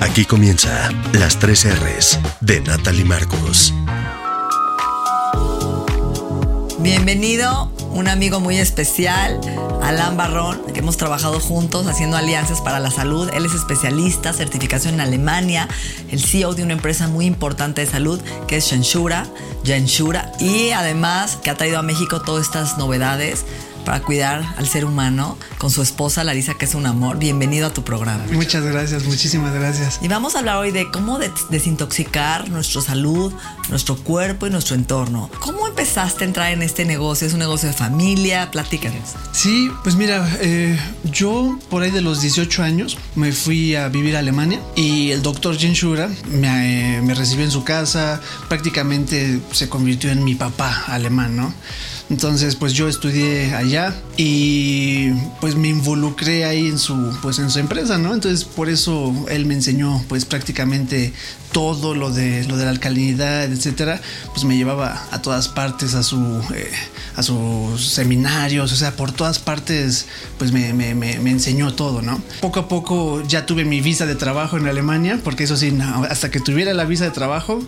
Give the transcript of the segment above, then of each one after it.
Aquí comienza las tres R's de Natalie Marcos. Bienvenido, un amigo muy especial, Alan Barrón, que hemos trabajado juntos haciendo alianzas para la salud. Él es especialista, certificación en Alemania, el CEO de una empresa muy importante de salud que es Shenshura, Genshura, y además que ha traído a México todas estas novedades para cuidar al ser humano con su esposa Larisa, que es un amor. Bienvenido a tu programa. Muchas gracias, muchísimas gracias. Y vamos a hablar hoy de cómo desintoxicar nuestra salud, nuestro cuerpo y nuestro entorno. ¿Cómo empezaste a entrar en este negocio? ¿Es un negocio de familia? Platícanos. Sí, pues mira, eh, yo por ahí de los 18 años me fui a vivir a Alemania y el doctor Genshura me, eh, me recibió en su casa, prácticamente se convirtió en mi papá alemán, ¿no? Entonces, pues yo estudié allá y pues me involucré ahí en su pues en su empresa, ¿no? Entonces, por eso él me enseñó pues prácticamente todo lo de lo de la alcalinidad, etcétera, pues me llevaba a todas partes a su eh, a sus seminarios, o sea, por todas partes, pues me, me, me, enseñó todo, ¿no? Poco a poco ya tuve mi visa de trabajo en Alemania, porque eso sí, hasta que tuviera la visa de trabajo,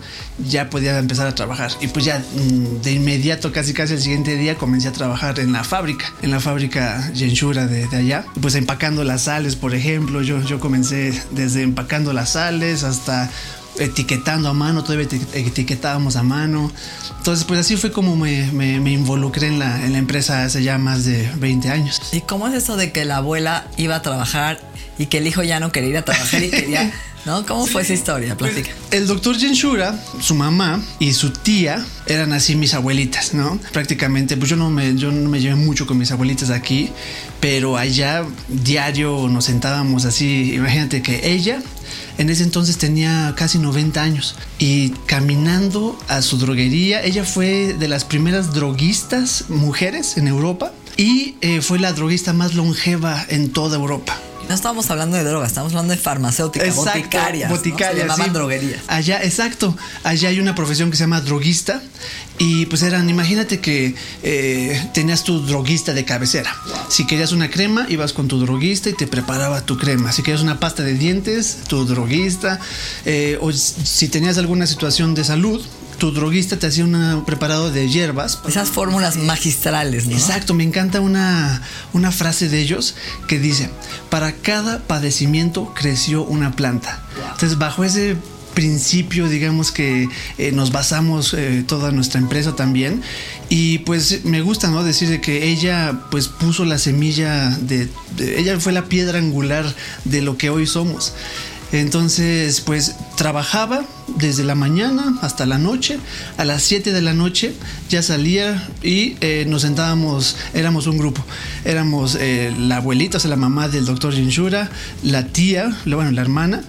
ya podía empezar a trabajar. Y pues ya mm, de inmediato, casi casi el siguiente día, comencé a trabajar en la fábrica, en la fábrica Genshura de, de allá, pues empacando las sales, por ejemplo, yo, yo comencé desde empacando las sales hasta etiquetando a mano, todavía etiquetábamos a mano. Entonces, pues así fue como me, me, me, involucré en la, en la empresa hace ya más de 20 años. ¿Y cómo es eso de que la abuela iba a trabajar y que el hijo ya no quería ir a trabajar y quería... ¿No? ¿Cómo fue esa historia? Platica. El doctor Genshura, su mamá y su tía eran así mis abuelitas, ¿no? Prácticamente, pues yo no me, yo no me llevé mucho con mis abuelitas aquí, pero allá diario nos sentábamos así. Imagínate que ella en ese entonces tenía casi 90 años y caminando a su droguería, ella fue de las primeras droguistas mujeres en Europa y eh, fue la droguista más longeva en toda Europa. No estamos hablando de drogas, estamos hablando de farmacéutica, exacto, boticarias. Boticarias. ¿no? Se llamaban sí. droguerías. Allá, exacto. Allá hay una profesión que se llama droguista. Y pues eran, imagínate que eh, tenías tu droguista de cabecera. Si querías una crema, ibas con tu droguista y te preparaba tu crema. Si querías una pasta de dientes, tu droguista. Eh, o si tenías alguna situación de salud, tu droguista te hacía un preparado de hierbas. Esas fórmulas magistrales, ¿no? Exacto, me encanta una, una frase de ellos que dice, para cada padecimiento creció una planta. Entonces, bajo ese principio, digamos que eh, nos basamos eh, toda nuestra empresa también. Y pues me gusta, ¿no? Decir de que ella pues puso la semilla de, de, ella fue la piedra angular de lo que hoy somos. Entonces, pues trabajaba desde la mañana hasta la noche. A las 7 de la noche ya salía y eh, nos sentábamos, éramos un grupo. Éramos eh, la abuelita, o sea, la mamá del doctor Genshura, la tía, bueno, la hermana,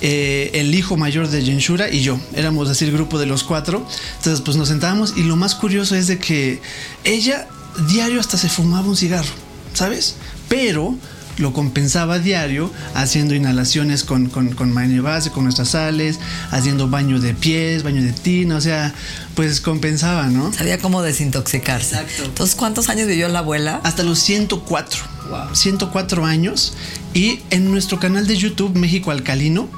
eh, el hijo mayor de Genshura y yo. Éramos así el grupo de los cuatro. Entonces, pues nos sentábamos y lo más curioso es de que ella diario hasta se fumaba un cigarro, ¿sabes? Pero lo compensaba diario haciendo inhalaciones con, con, con base, con nuestras sales, haciendo baño de pies, baño de tina, o sea, pues compensaba, ¿no? Sabía cómo desintoxicarse. Exacto. Entonces, ¿cuántos años vivió la abuela? Hasta los 104. Wow. 104 años. Y en nuestro canal de YouTube, México Alcalino,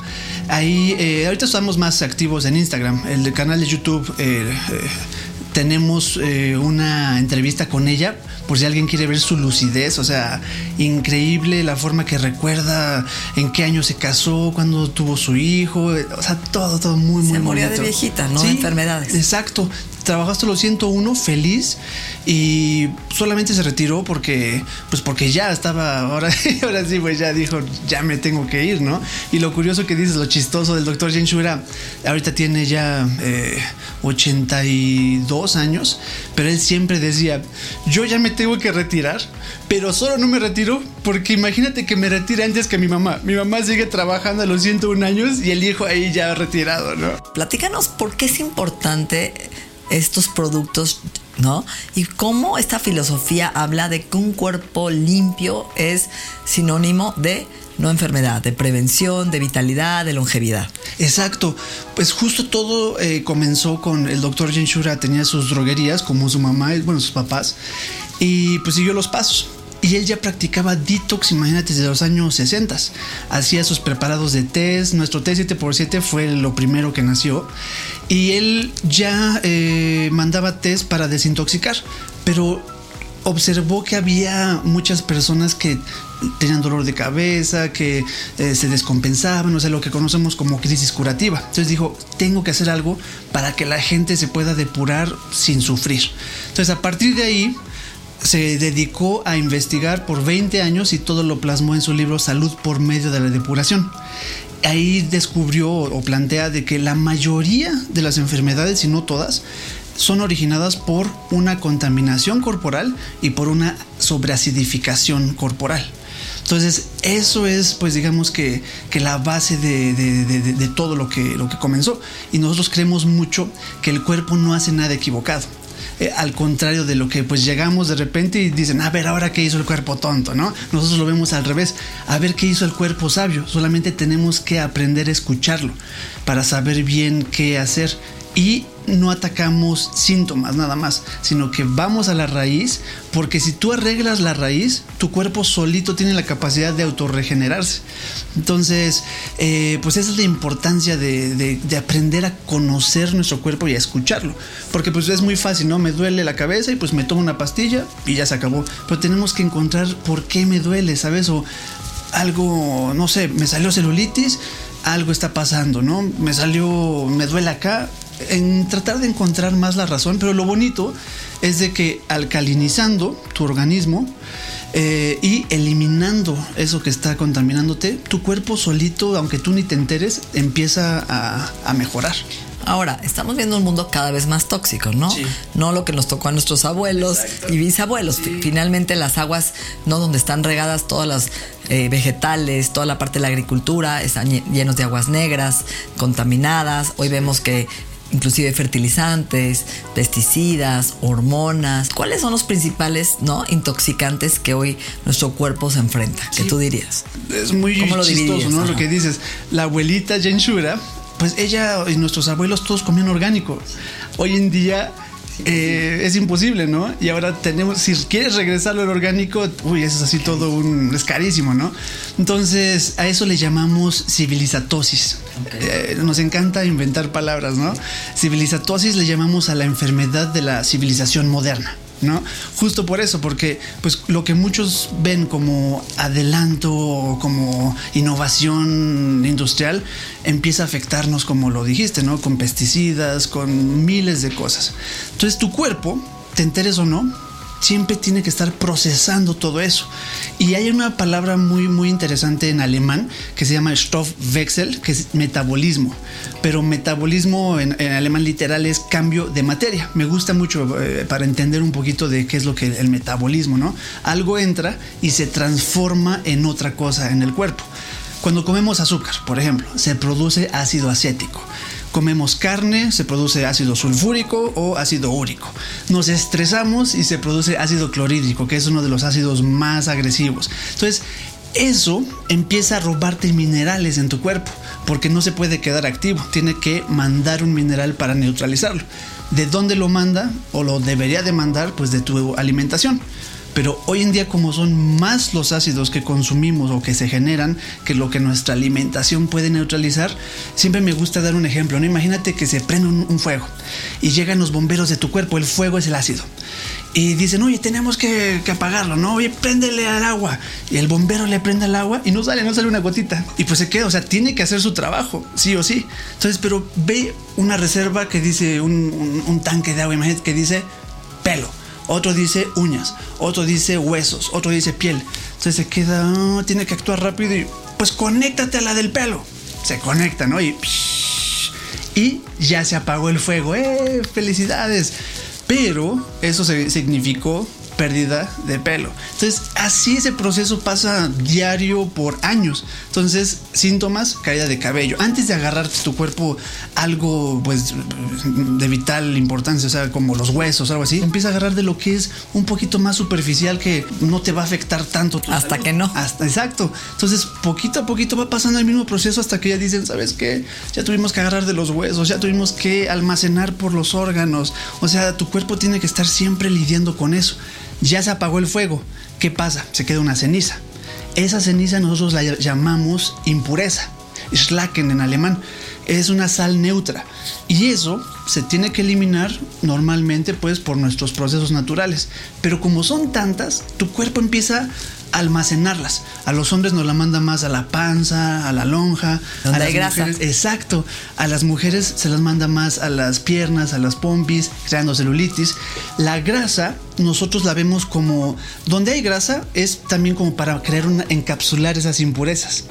ahí, eh, ahorita estamos más activos en Instagram. El canal de YouTube... Eh, eh, tenemos eh, una entrevista con ella por si alguien quiere ver su lucidez, o sea, increíble la forma que recuerda en qué año se casó, cuándo tuvo su hijo, o sea, todo, todo muy, muy Se moría bonito. de viejita, no de enfermedades. Exacto. Trabajaste los 101 feliz y solamente se retiró porque pues porque ya estaba ahora ahora sí pues ya dijo ya me tengo que ir, ¿no? Y lo curioso que dices, lo chistoso del doctor Shura, ahorita tiene ya eh, 82 años, pero él siempre decía, yo ya me tengo que retirar, pero solo no me retiro porque imagínate que me retire antes que mi mamá. Mi mamá sigue trabajando a los 101 años y el hijo ahí ya retirado, ¿no? Platícanos por qué es importante estos productos, ¿no? Y cómo esta filosofía habla de que un cuerpo limpio es sinónimo de no enfermedad, de prevención, de vitalidad, de longevidad. Exacto, pues justo todo eh, comenzó con el doctor Shura tenía sus droguerías como su mamá, bueno, sus papás, y pues siguió los pasos. Y él ya practicaba detox, imagínate, desde los años 60. Hacía sus preparados de test. Nuestro t 7x7 fue lo primero que nació. Y él ya eh, mandaba test para desintoxicar. Pero observó que había muchas personas que tenían dolor de cabeza, que eh, se descompensaban, o sea, lo que conocemos como crisis curativa. Entonces dijo, tengo que hacer algo para que la gente se pueda depurar sin sufrir. Entonces a partir de ahí se dedicó a investigar por 20 años y todo lo plasmó en su libro Salud por medio de la depuración. Ahí descubrió o plantea de que la mayoría de las enfermedades, si no todas, son originadas por una contaminación corporal y por una sobreacidificación corporal. Entonces, eso es, pues digamos que, que la base de, de, de, de, todo lo que, lo que comenzó. Y nosotros creemos mucho que el cuerpo no hace nada equivocado. Eh, al contrario de lo que pues llegamos de repente y dicen, a ver, ahora qué hizo el cuerpo tonto, ¿no? Nosotros lo vemos al revés, a ver qué hizo el cuerpo sabio. Solamente tenemos que aprender a escucharlo para saber bien qué hacer. Y no atacamos síntomas nada más, sino que vamos a la raíz, porque si tú arreglas la raíz, tu cuerpo solito tiene la capacidad de autorregenerarse. Entonces, eh, pues esa es la importancia de, de, de, aprender a conocer nuestro cuerpo y a escucharlo, porque pues es muy fácil, ¿no? Me duele la cabeza y pues me tomo una pastilla y ya se acabó, pero tenemos que encontrar por qué me duele, ¿sabes? O algo, no sé, me salió celulitis, algo está pasando, ¿no? Me salió, me duele acá, en tratar de encontrar más la razón, pero lo bonito es de que alcalinizando tu organismo eh, y eliminando eso que está contaminándote, tu cuerpo solito, aunque tú ni te enteres, empieza a, a mejorar. Ahora, estamos viendo un mundo cada vez más tóxico, ¿no? Sí. No lo que nos tocó a nuestros abuelos Exacto. y bisabuelos. Sí. Finalmente las aguas, ¿no? Donde están regadas todas las eh, vegetales, toda la parte de la agricultura, están llenos de aguas negras, contaminadas. Hoy vemos que inclusive fertilizantes, pesticidas, hormonas. ¿Cuáles son los principales no intoxicantes que hoy nuestro cuerpo se enfrenta? ¿Qué sí. tú dirías? Es muy chistoso, ¿no? Ajá. Lo que dices. La abuelita Jenshura, pues ella y nuestros abuelos todos comían orgánico. Hoy en día eh, es imposible, ¿no? Y ahora tenemos, si quieres regresarlo al orgánico, uy, eso es así todo un, es carísimo, ¿no? Entonces, a eso le llamamos civilizatosis. Okay. Eh, nos encanta inventar palabras, ¿no? Civilizatosis le llamamos a la enfermedad de la civilización moderna. Justo por eso, porque pues lo que muchos ven como adelanto o como innovación industrial empieza a afectarnos como lo dijiste, ¿no? Con pesticidas, con miles de cosas. Entonces tu cuerpo, te enteres o no, siempre tiene que estar procesando todo eso. Y hay una palabra muy, muy interesante en alemán que se llama Stoffwechsel, que es metabolismo. Pero metabolismo en, alemán literal es cambio de materia. Me gusta mucho eh, para entender un poquito de qué es lo que el metabolismo, ¿no? Algo entra y se transforma en otra cosa en el cuerpo. Cuando comemos azúcar, por ejemplo, se produce ácido acético comemos carne, se produce ácido sulfúrico o ácido úrico. Nos estresamos y se produce ácido clorhídrico, que es uno de los ácidos más agresivos. Entonces, eso empieza a robarte minerales en tu cuerpo, porque no se puede quedar activo, tiene que mandar un mineral para neutralizarlo. ¿De dónde lo manda o lo debería de mandar? Pues de tu alimentación. Pero hoy en día como son más los ácidos que consumimos o que se generan que lo que nuestra alimentación puede neutralizar, siempre me gusta dar un ejemplo. ¿no? Imagínate que se prende un, fuego y llegan los bomberos de tu cuerpo, el fuego es el ácido y dicen, oye, tenemos que, apagarlo, ¿no? Oye, préndele al agua. Y el bombero le prende al agua y no sale, no sale una gotita. Y pues se queda, o sea, tiene que hacer su trabajo, sí o sí. Entonces, pero ve una reserva que dice un, tanque de agua, imagínate que dice. Otro dice uñas, otro dice huesos, otro dice piel. Entonces se queda, ah, tiene que actuar rápido y pues conéctate a la del pelo. Se conecta, ¿no? Y, y ya se apagó el fuego. ¡Eh! ¡Felicidades! Pero eso significó pérdida de pelo. Entonces, así ese proceso pasa diario por años. Entonces, síntomas, caída de cabello. Antes de agarrarte tu cuerpo algo pues de vital importancia, o sea, como los huesos, algo así, empieza a agarrar de lo que es un poquito más superficial que no te va a afectar tanto. hasta que no. Hasta, exacto. Entonces, poquito a poquito va pasando el mismo proceso hasta que ya dicen, ¿sabes qué? Ya tuvimos que agarrar de los huesos, ya tuvimos que almacenar por los órganos. O sea, tu cuerpo tiene que estar siempre lidiando con eso ya se apagó el fuego. ¿Qué pasa? Se queda una ceniza. Esa ceniza nosotros la llamamos impureza. Schlacken en alemán. Es una sal neutra. Y eso se tiene que eliminar normalmente pues por nuestros procesos naturales. Pero como son tantas, tu cuerpo empieza almacenarlas. A los hombres nos la manda más a la panza, a la lonja, a las grasa. mujeres, exacto. A las mujeres se las manda más a las piernas, a las pompis, creando celulitis. La grasa nosotros la vemos como donde hay grasa es también como para crear una encapsular esas impurezas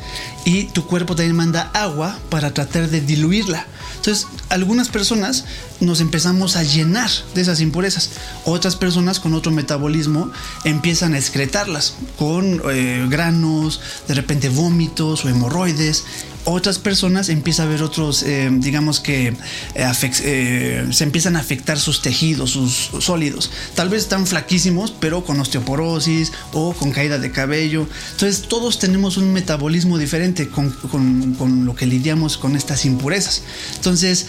y tu cuerpo también manda agua para tratar de diluirla. Entonces, algunas personas nos empezamos a llenar de esas impurezas. Otras personas con otro metabolismo empiezan a excretarlas con eh, granos, de repente vómitos o hemorroides otras personas empieza a ver otros, eh, digamos que eh, eh, se empiezan a afectar sus tejidos, sus sólidos. Tal vez están flaquísimos, pero con osteoporosis o con caída de cabello. Entonces todos tenemos un metabolismo diferente con, con lo que lidiamos con estas impurezas. Entonces,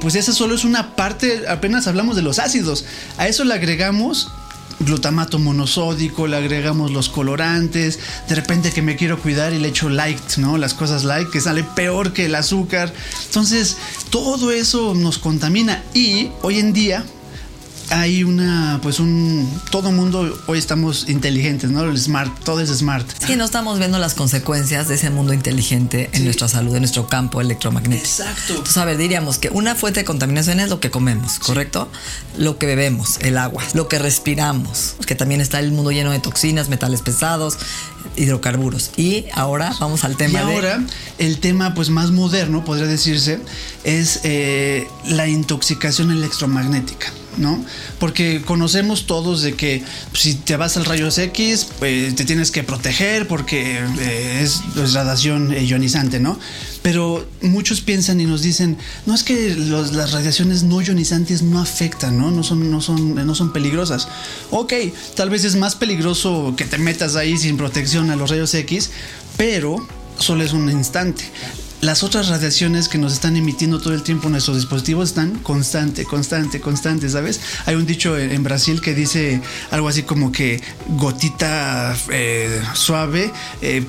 pues esa solo es una parte, apenas hablamos de los ácidos. A eso le agregamos glutamato monosódico, le agregamos los colorantes, de repente que me quiero cuidar y le echo light, ¿no? Las cosas light que sale peor que el azúcar. Entonces, todo eso nos contamina y hoy en día hay una, pues un, todo mundo hoy estamos inteligentes, ¿no? El smart, todo es smart. Sí, no estamos viendo las consecuencias de ese mundo inteligente en nuestra salud, en nuestro campo electromagnético. Exacto. Entonces, a ver, diríamos que una fuente de contaminación es lo que comemos, ¿correcto? Lo que bebemos, el agua, lo que respiramos, que también está el mundo lleno de toxinas, metales pesados, hidrocarburos. Y ahora vamos al tema. Y ahora el tema pues más moderno, podría decirse, es eh, la intoxicación electromagnética. ¿No? Porque conocemos todos de que si te vas al rayos X, pues te tienes que proteger porque eh, es, radiación ionizante, ¿no? Pero muchos piensan y nos dicen, no es que las radiaciones no ionizantes no afectan, ¿no? No son, no, son, no son peligrosas. Ok, tal vez es más peligroso que te metas ahí sin protección a los rayos X, pero solo es un instante las otras radiaciones que nos están emitiendo todo el tiempo nuestros dispositivos están constante, constante, constante, ¿sabes? Hay un dicho en Brasil que dice algo así como que gotita eh, suave eh,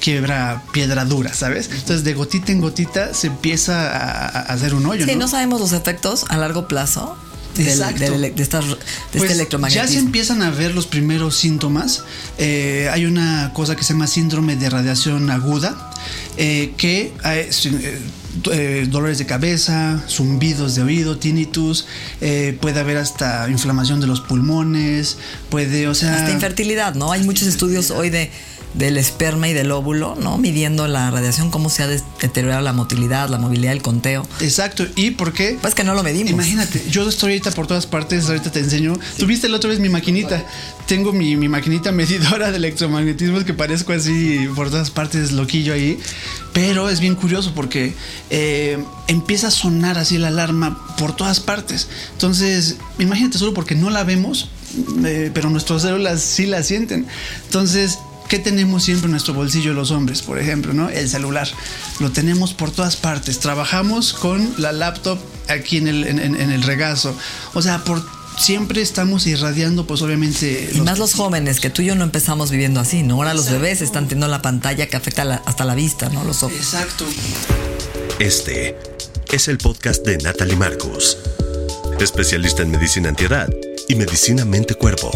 quiebra piedra dura, ¿sabes? Entonces de gotita en gotita se empieza a, hacer un hoyo. Sí, ¿no? sabemos los efectos a largo plazo Exacto. de, de, este pues, electromagnetismo. Ya se empiezan a ver los primeros síntomas. Eh, hay una cosa que se llama síndrome de radiación aguda, eh, que hay, eh, dolores de cabeza, zumbidos de oído, tinnitus, puede haber hasta inflamación de los pulmones, puede, o sea... Hasta infertilidad, ¿no? Hay muchos estudios hoy de del esperma y del óvulo, ¿no? Midiendo la radiación, cómo se ha deteriorado la motilidad, la movilidad, el conteo. Exacto. ¿Y por qué? Pues que no lo medimos. Imagínate, yo estoy ahorita por todas partes, ahorita te enseño. Tuviste la otra vez mi maquinita. Tengo mi, maquinita medidora de electromagnetismo que parezco así por todas partes, loquillo ahí. Pero es bien curioso porque eh, empieza a sonar así la alarma por todas partes. Entonces, imagínate solo porque no la vemos, eh, pero nuestras células sí la sienten. Entonces, ¿Qué tenemos siempre en nuestro bolsillo los hombres, por ejemplo, ¿no? El celular. Lo tenemos por todas partes. Trabajamos con la laptop aquí en el, en, el regazo. O sea, por siempre estamos irradiando, pues obviamente... Y más los jóvenes, que tú y yo no empezamos viviendo así, ¿no? Ahora los bebés están teniendo la pantalla que afecta hasta la vista, ¿no? Los ojos. Exacto. Este es el podcast de Natalie Marcos, especialista en medicina antiedad y medicina mente-cuerpo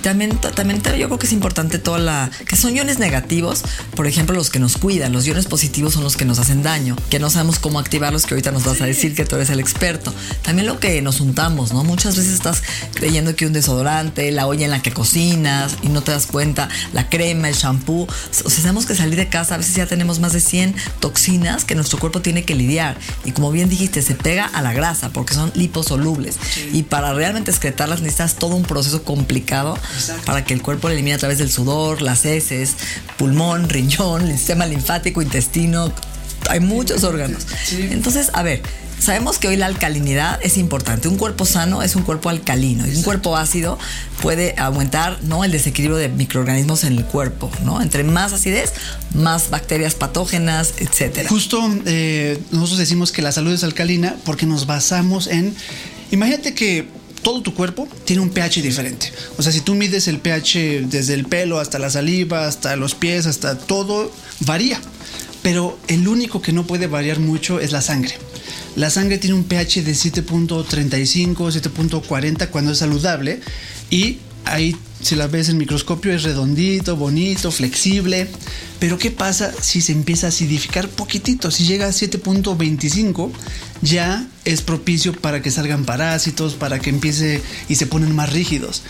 también, también yo creo que es importante toda la. que son iones negativos, por ejemplo, los que nos cuidan. Los iones positivos son los que nos hacen daño, que no sabemos cómo activarlos, que ahorita nos vas a decir que tú eres el experto. También lo que nos untamos, ¿no? Muchas veces estás creyendo que un desodorante, la olla en la que cocinas y no te das cuenta, la crema, el shampoo. O sea, tenemos que salir de casa, a veces ya tenemos más de 100 toxinas que nuestro cuerpo tiene que lidiar. Y como bien dijiste, se pega a la grasa porque son liposolubles. Y para realmente excretarlas necesitas todo un proceso complicado para que el cuerpo lo elimine a través del sudor, las heces, pulmón, riñón, el sistema linfático, intestino. Hay muchos órganos. Entonces, a ver, Sabemos que hoy la alcalinidad es importante. Un cuerpo sano es un cuerpo alcalino y un cuerpo ácido puede aumentar ¿no? el desequilibrio de microorganismos en el cuerpo. ¿no? Entre más acidez, más bacterias patógenas, etc. Justo eh, nosotros decimos que la salud es alcalina porque nos basamos en... Imagínate que todo tu cuerpo tiene un pH diferente. O sea, si tú mides el pH desde el pelo hasta la saliva, hasta los pies, hasta todo, varía. Pero el único que no puede variar mucho es la sangre. La sangre tiene un pH de 7.35, 7.40 cuando es saludable y ahí si la ves en microscopio es redondito, bonito, flexible. Pero ¿qué pasa si se empieza a acidificar poquitito? Si llega a 7.25 ya es propicio para que salgan parásitos, para que empiece y se ponen más rígidos.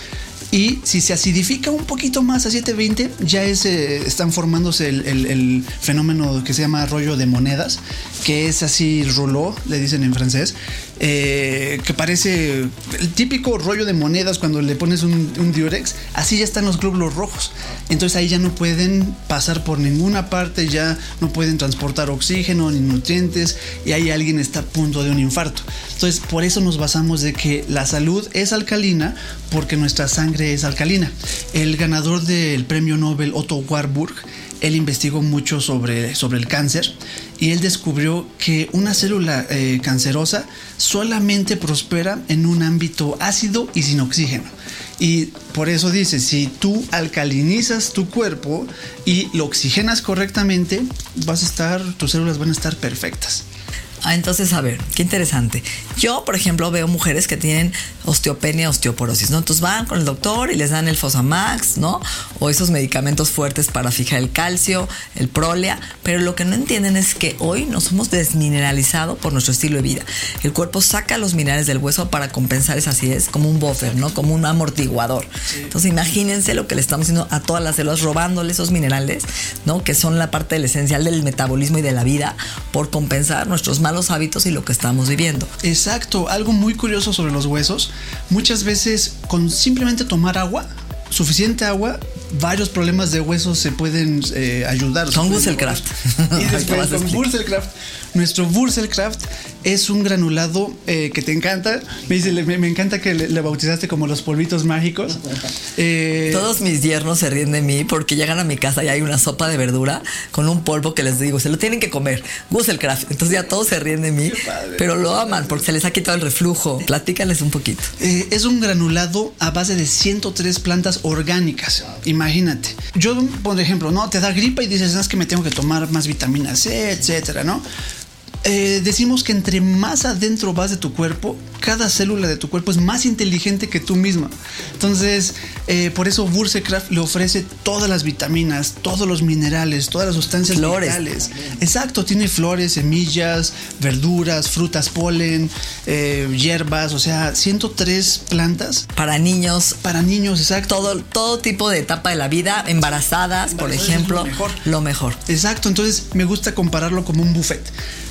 Y si se acidifica un poquito más a 720, ya es, eh, están formándose el, fenómeno que se llama rollo de monedas, que es así rouleau, le dicen en francés, eh, que parece el típico rollo de monedas cuando le pones un, un, diurex, así ya están los glóbulos rojos. Entonces ahí ya no pueden pasar por ninguna parte, ya no pueden transportar oxígeno ni nutrientes y ahí alguien está a punto de un infarto. Entonces por eso nos basamos de que la salud es alcalina porque nuestra sangre es alcalina. El ganador del premio Nobel Otto Warburg él investigó mucho sobre, sobre el cáncer y él descubrió que una célula eh, cancerosa solamente prospera en un ámbito ácido y sin oxígeno. Y por eso dice, si tú alcalinizas tu cuerpo y lo oxigenas correctamente, vas a estar, tus células van a estar perfectas. Ah, entonces, a ver, qué interesante. Yo, por ejemplo, veo mujeres que tienen osteopenia, osteoporosis, ¿no? Entonces van con el doctor y les dan el Fosamax, ¿no? O esos medicamentos fuertes para fijar el calcio, el prolea, pero lo que no entienden es que hoy nos hemos desmineralizado por nuestro estilo de vida. El cuerpo saca los minerales del hueso para compensar esa acidez como un buffer, ¿no? Como un amortiguador. Entonces, imagínense lo que le estamos haciendo a todas las células, robándole esos minerales, ¿no? Que son la parte esencial del metabolismo y de la vida por compensar nuestros los hábitos y lo que estamos viviendo. Exacto, algo muy curioso sobre los huesos, muchas veces con simplemente tomar agua, suficiente agua, varios problemas de huesos se pueden eh, ayudar. Con Wurzelkraft. Y después con Wurzelkraft. Nuestro Wurzelkraft es un granulado eh, que te encanta. Me, dice, me, encanta que le, bautizaste como los polvitos mágicos. Eh, Todos mis yernos se ríen de mí porque llegan a mi casa y hay una sopa de verdura con un polvo que les digo, se lo tienen que comer. Wurzelkraft. Entonces ya todos se ríen de mí, pero lo aman porque se les ha quitado el reflujo. Platícales un poquito. Eh, es un granulado a base de 103 plantas orgánicas. Imagínate. Yo, por ejemplo, no te da gripa y dices, es que me tengo que tomar más vitamina C, etcétera, ¿no? Eh, decimos que entre más adentro vas de tu cuerpo, cada célula de tu cuerpo es más inteligente que tú misma. Entonces, eh, por eso Bursecraft le ofrece todas las vitaminas, todos los minerales, todas las sustancias flores. vitales. Exacto, tiene flores, semillas, verduras, frutas, polen, eh, hierbas, o sea, 103 plantas. Para niños. Para niños, exacto. Todo, todo tipo de etapa de la vida, embarazadas, por ejemplo. Lo mejor. lo mejor. Exacto, entonces me gusta compararlo como un buffet.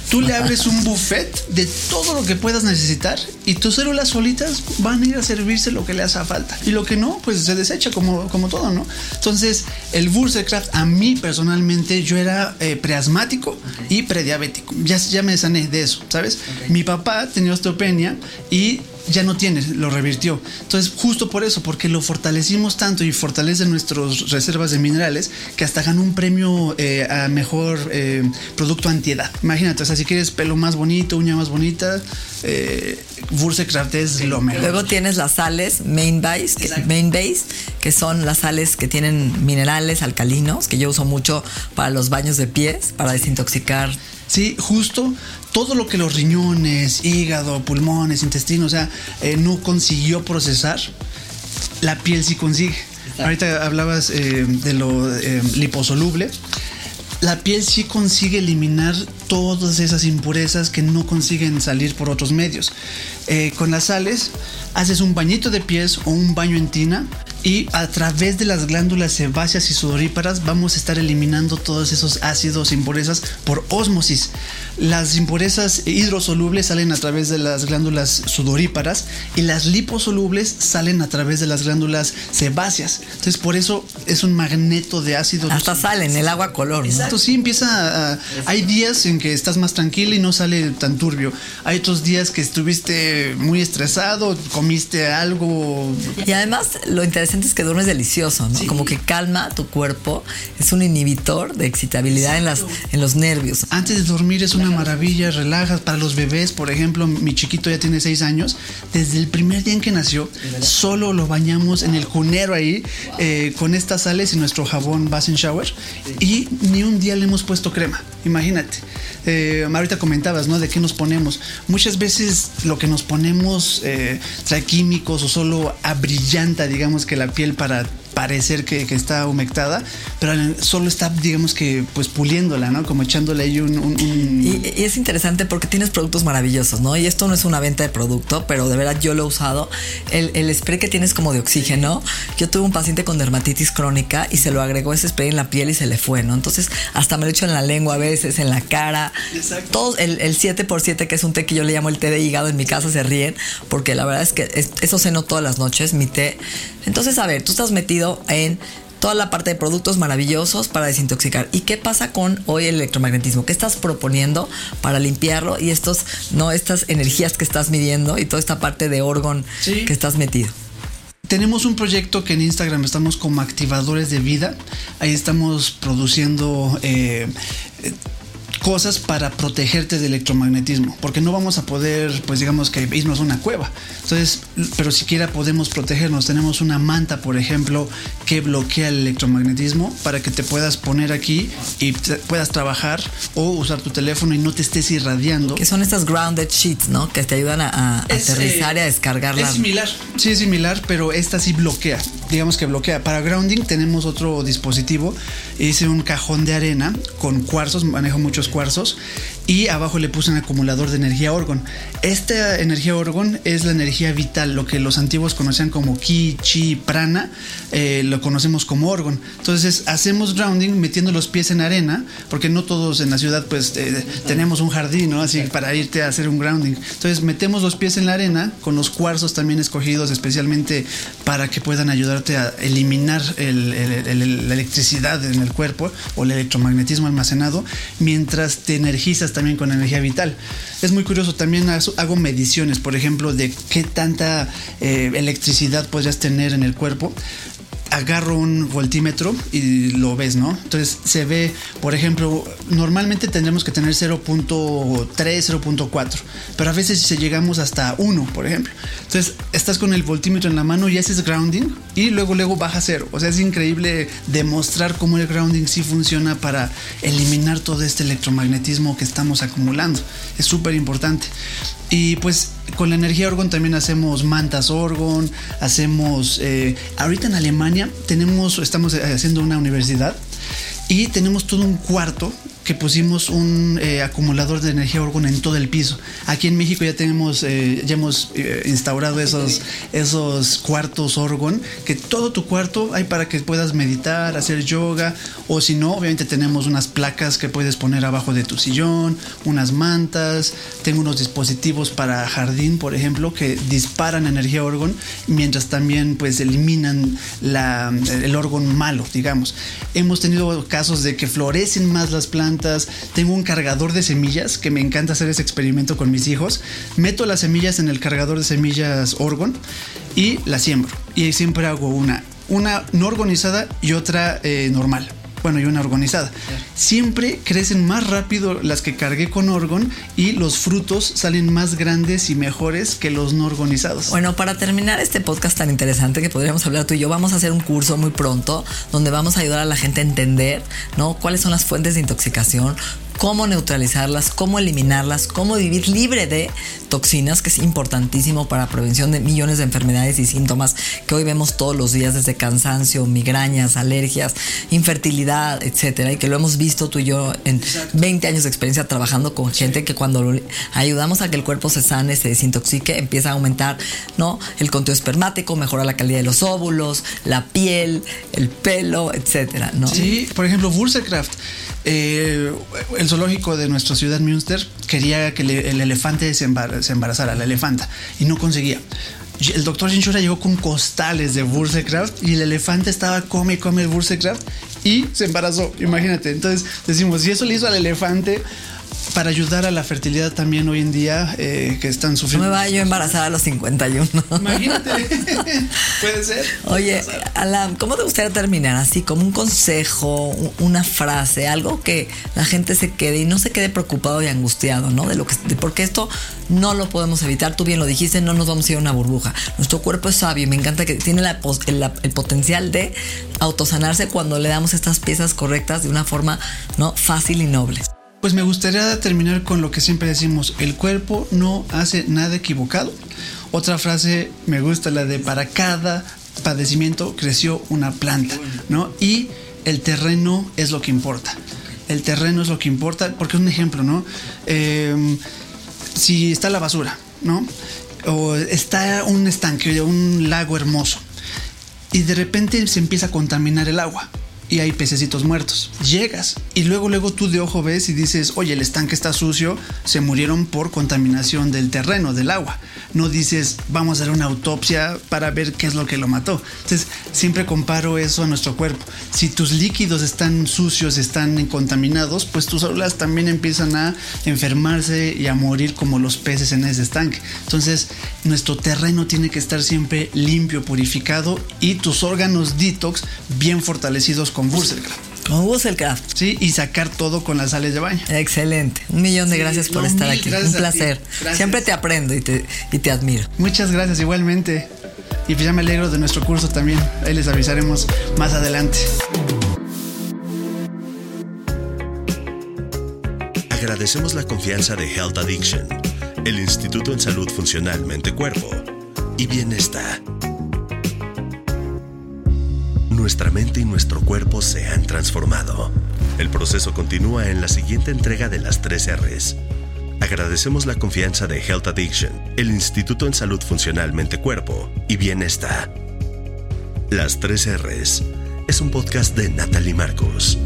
Tú le abres un buffet de todo lo que puedas necesitar y tus células solitas van a ir a servirse lo que le hace falta. Y lo que no, pues se desecha como, como todo, ¿no? Entonces, el Wurzelkraft a mí personalmente yo era eh, preasmático y prediabético. Ya, ya me sané de eso, ¿sabes? Mi papá tenía osteopenia y ya no tiene, lo revirtió. Entonces, justo por eso, porque lo fortalecimos tanto y fortalece nuestras reservas de minerales, que hasta ganó un premio eh, a mejor eh, producto antiedad. Imagínate, o sea, si quieres pelo más bonito, uña más bonita, eh, Bursecraft es lo mejor. Luego tienes las sales main base, que, main base, que son las sales que tienen minerales alcalinos, que yo uso mucho para los baños de pies, para desintoxicar Sí, justo todo lo que los riñones, hígado, pulmones, intestinos, o sea, eh, no consiguió procesar, la piel sí consigue. Ahorita hablabas eh, de lo eh, liposoluble. La piel sí consigue eliminar todas esas impurezas que no consiguen salir por otros medios. con las sales, haces un bañito de pies o un baño en tina y a través de las glándulas sebáceas y sudoríparas vamos a estar eliminando todos esos ácidos e impurezas por ósmosis. Las impurezas hidrosolubles salen a través de las glándulas sudoríparas y las liposolubles salen a través de las glándulas sebáceas. Entonces por eso es un magneto de ácido. Hasta sale en el agua color. Exacto, sí empieza a, Hay días en que estás más tranquilo y no sale tan turbio. Hay otros días que estuviste muy estresado, comiste algo. Y además lo interesante es que duermes delicioso, ¿no? Como que calma tu cuerpo, es un inhibitor de excitabilidad en, las, en los nervios. Antes de dormir es una maravilla, relajas. Para los bebés, por ejemplo, mi chiquito ya tiene seis años. Desde el primer día en que nació, solo lo bañamos en el cunero ahí eh, con estas sales y nuestro jabón Bath Shower. Y ni un día le hemos puesto crema. Imagínate. Eh, ahorita comentabas, ¿no? De qué nos ponemos. Muchas veces lo que nos ponemos eh, trae químicos o solo abrillanta, digamos que la piel para parecer que, está humectada, pero solo está, digamos que, pues puliéndola, ¿no? Como echándole ahí un... Y, es interesante porque tienes productos maravillosos, ¿no? Y esto no es una venta de producto, pero de verdad yo lo he usado. El, el spray que tienes como de oxígeno, yo tuve un paciente con dermatitis crónica y se lo agregó ese spray en la piel y se le fue, ¿no? Entonces, hasta me lo echo en la lengua a veces, en la cara. Exacto. Todo el, el 7x7, que es un té que yo le llamo el té de hígado, en mi casa se ríen, porque la verdad es que eso ceno todas las noches, mi té. Entonces, a ver, tú estás metido en toda la parte de productos maravillosos para desintoxicar. ¿Y qué pasa con hoy el electromagnetismo? ¿Qué estás proponiendo para limpiarlo y estos, no, estas energías que estás midiendo y toda esta parte de órgano que estás metido? Tenemos un proyecto que en Instagram estamos como activadores de vida. Ahí estamos produciendo eh, cosas para protegerte del electromagnetismo, porque no vamos a poder, pues digamos que irnos a una cueva. Entonces, pero siquiera podemos protegernos. Tenemos una manta, por ejemplo, que bloquea el electromagnetismo para que te puedas poner aquí y puedas trabajar o usar tu teléfono y no te estés irradiando. Que son estas grounded sheets, ¿no? Que te ayudan a, aterrizar y a descargarla. Es similar, sí es similar, pero esta sí bloquea. Digamos que bloquea. Para grounding tenemos otro dispositivo. Hice un cajón de arena con cuarzos, manejo muchos cuarzos y abajo le puse un acumulador de energía orgón. Esta energía orgón es la energía vital, lo que los antiguos conocían como ki, chi, prana, eh, lo conocemos como orgón. Entonces hacemos grounding metiendo los pies en arena, porque no todos en la ciudad pues eh, tenemos un jardín. Así para irte a hacer un grounding. Entonces metemos los pies en la arena con los cuarzos también escogidos especialmente para que puedan ayudarte a eliminar la electricidad en el cuerpo o el electromagnetismo almacenado mientras te energizas también con energía vital. Es muy curioso, también hago mediciones, por ejemplo, de qué tanta eh, electricidad podrías tener en el cuerpo agarro un voltímetro y lo ves, ¿no? Entonces se ve, por ejemplo, normalmente tendremos que tener 0.3, 0.4, pero a veces si llegamos hasta 1, por ejemplo. Entonces estás con el voltímetro en la mano y haces grounding y luego luego baja cero. O sea, es increíble demostrar cómo el grounding sí funciona para eliminar todo este electromagnetismo que estamos acumulando. Es súper importante. Y pues con la energía Orgon también hacemos mantas Orgon, hacemos, eh, ahorita en Alemania tenemos, estamos haciendo una universidad y tenemos todo un cuarto que pusimos un eh, acumulador de energía orgón en todo el piso. Aquí en México ya tenemos, eh, ya hemos eh, instaurado esos, esos cuartos orgón, que todo tu cuarto hay para que puedas meditar, hacer yoga, o si no, obviamente tenemos unas placas que puedes poner abajo de tu sillón, unas mantas, tengo unos dispositivos para jardín, por ejemplo, que disparan energía orgón, mientras también pues eliminan la, el órgano malo, digamos. Hemos tenido casos de que florecen más las plantas, Tengo un cargador de semillas que me encanta hacer ese experimento con mis hijos. Meto las semillas en el cargador de semillas Orgon y las siembro. Y siempre hago una, una no organizada y otra eh, normal bueno, y una organizada. Siempre crecen más rápido las que cargué con orgon y los frutos salen más grandes y mejores que los no organizados. Bueno, para terminar este podcast tan interesante que podríamos hablar tú y yo, vamos a hacer un curso muy pronto donde vamos a ayudar a la gente a entender, ¿no? Cuáles son las fuentes de intoxicación, cómo neutralizarlas, cómo eliminarlas, cómo vivir libre de toxinas, que es importantísimo para prevención de millones de enfermedades y síntomas que hoy vemos todos los días, desde cansancio, migrañas, alergias, infertilidad, etcétera, y que lo hemos visto tú y yo en 20 años de experiencia trabajando con gente que cuando ayudamos a que el cuerpo se sane, se desintoxique, empieza a aumentar, ¿no? El conteo espermático, mejora la calidad de los óvulos, la piel, el pelo, etcétera, ¿no? Sí, por ejemplo, Wurzelkraft eh, el zoológico de nuestra ciudad Münster quería que el elefante se, embarazara, la elefanta, y no conseguía. El doctor Shinshura llegó con costales de Wurzelkraft y el elefante estaba come come el Wurzelkraft y se embarazó. Imagínate. Entonces decimos, si eso le hizo al elefante, para ayudar a la fertilidad también hoy en día eh, que están sufriendo. No me vaya yo a embarazar a los 51. Imagínate. Puede ser. Oye, Alan, ¿cómo te gustaría terminar? Así como un consejo, una frase, algo que la gente se quede y no se quede preocupado y angustiado, ¿no? De lo que porque esto no lo podemos evitar. Tú bien lo dijiste, no nos vamos a ir a una burbuja. Nuestro cuerpo es sabio y me encanta que tiene el, potencial de autosanarse cuando le damos estas piezas correctas de una forma no fácil y noble. Pues me gustaría terminar con lo que siempre decimos, el cuerpo no hace nada equivocado. Otra frase me gusta, la de para cada padecimiento creció una planta, ¿no? Y el terreno es lo que importa. El terreno es lo que importa, porque es un ejemplo, ¿no? Em, si está la basura, ¿no? O está un estanque, un lago hermoso, y de repente se empieza a contaminar el agua y hay pececitos muertos. Llegas y luego luego tú de ojo ves y dices, oye, el estanque está sucio, se murieron por contaminación del terreno, del agua. No dices, vamos a hacer una autopsia para ver qué es lo que lo mató. Entonces, siempre comparo eso a nuestro cuerpo. Si tus líquidos están sucios, están contaminados, pues tus células también empiezan a enfermarse y a morir como los peces en ese estanque. Entonces, nuestro terreno tiene que estar siempre limpio, purificado y tus órganos detox bien fortalecidos con Wurzelkraft. Con Wurzelkraft. Sí, y sacar todo con las sales de baño. Excelente. Un millón de gracias por estar aquí. Un placer. Siempre te aprendo y te, y te admiro. Muchas gracias, igualmente. Y pues ya me alegro de nuestro curso también. Ahí les avisaremos más adelante. Agradecemos la confianza de Health Addiction, el Instituto en Salud Funcional Mente Cuerpo y Bienestar nuestra mente y nuestro cuerpo se han transformado. El proceso continúa en la siguiente entrega de las 3 R's. Agradecemos la confianza de Health Addiction, el Instituto en Salud Funcional Mente Cuerpo y Bienestar. Las 3 R's es un podcast de Natalie Marcos.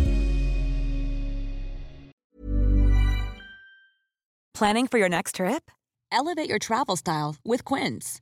Planning for your next trip? Elevate your travel style with Quince.